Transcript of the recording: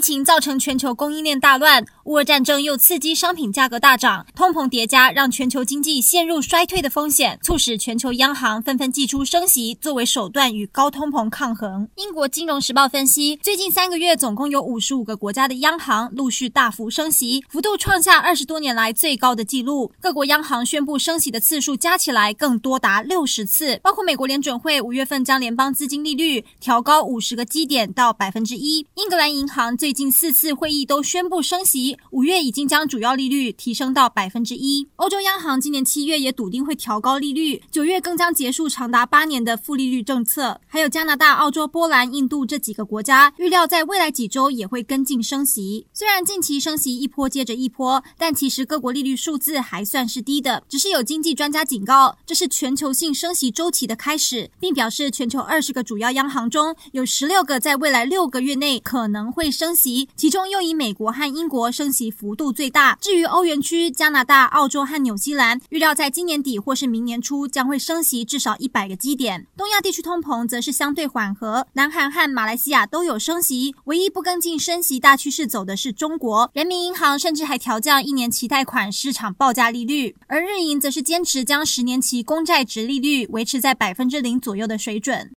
疫情造成全球供应链大乱，乌俄战争又刺激商品价格大涨，通膨叠加，让全球经济陷入衰退的风险，促使全球央行纷纷祭出升息作为手段与高通膨抗衡。英国金融时报分析，最近三个月总共有五十五个国家的央行陆续大幅升息，幅度创下二十多年来最高的纪录。各国央行宣布升息的次数加起来更多达六十次，包括美国联准会五月份将联邦资金利率调高五十个基点到百分之一，英格兰银行。最最近四次会议都宣布升息，五月已经将主要利率提升到百分之一。欧洲央行今年七月也笃定会调高利率，九月更将结束长达八年的负利率政策。还有加拿大、澳洲、波兰、印度这几个国家，预料在未来几周也会跟进升息。虽然近期升息一波接着一波，但其实各国利率数字还算是低的。只是有经济专家警告，这是全球性升息周期的开始，并表示全球二十个主要央行中有十六个在未来六个月内可能会升。升息，其中又以美国和英国升息幅度最大。至于欧元区、加拿大、澳洲和纽西兰，预料在今年底或是明年初将会升息至少一百个基点。东亚地区通膨则是相对缓和，南韩和马来西亚都有升息，唯一不跟进升息大趋势走的是中国。人民银行甚至还调降一年期贷款市场报价利率，而日银则是坚持将十年期公债殖利率维持在百分之零左右的水准。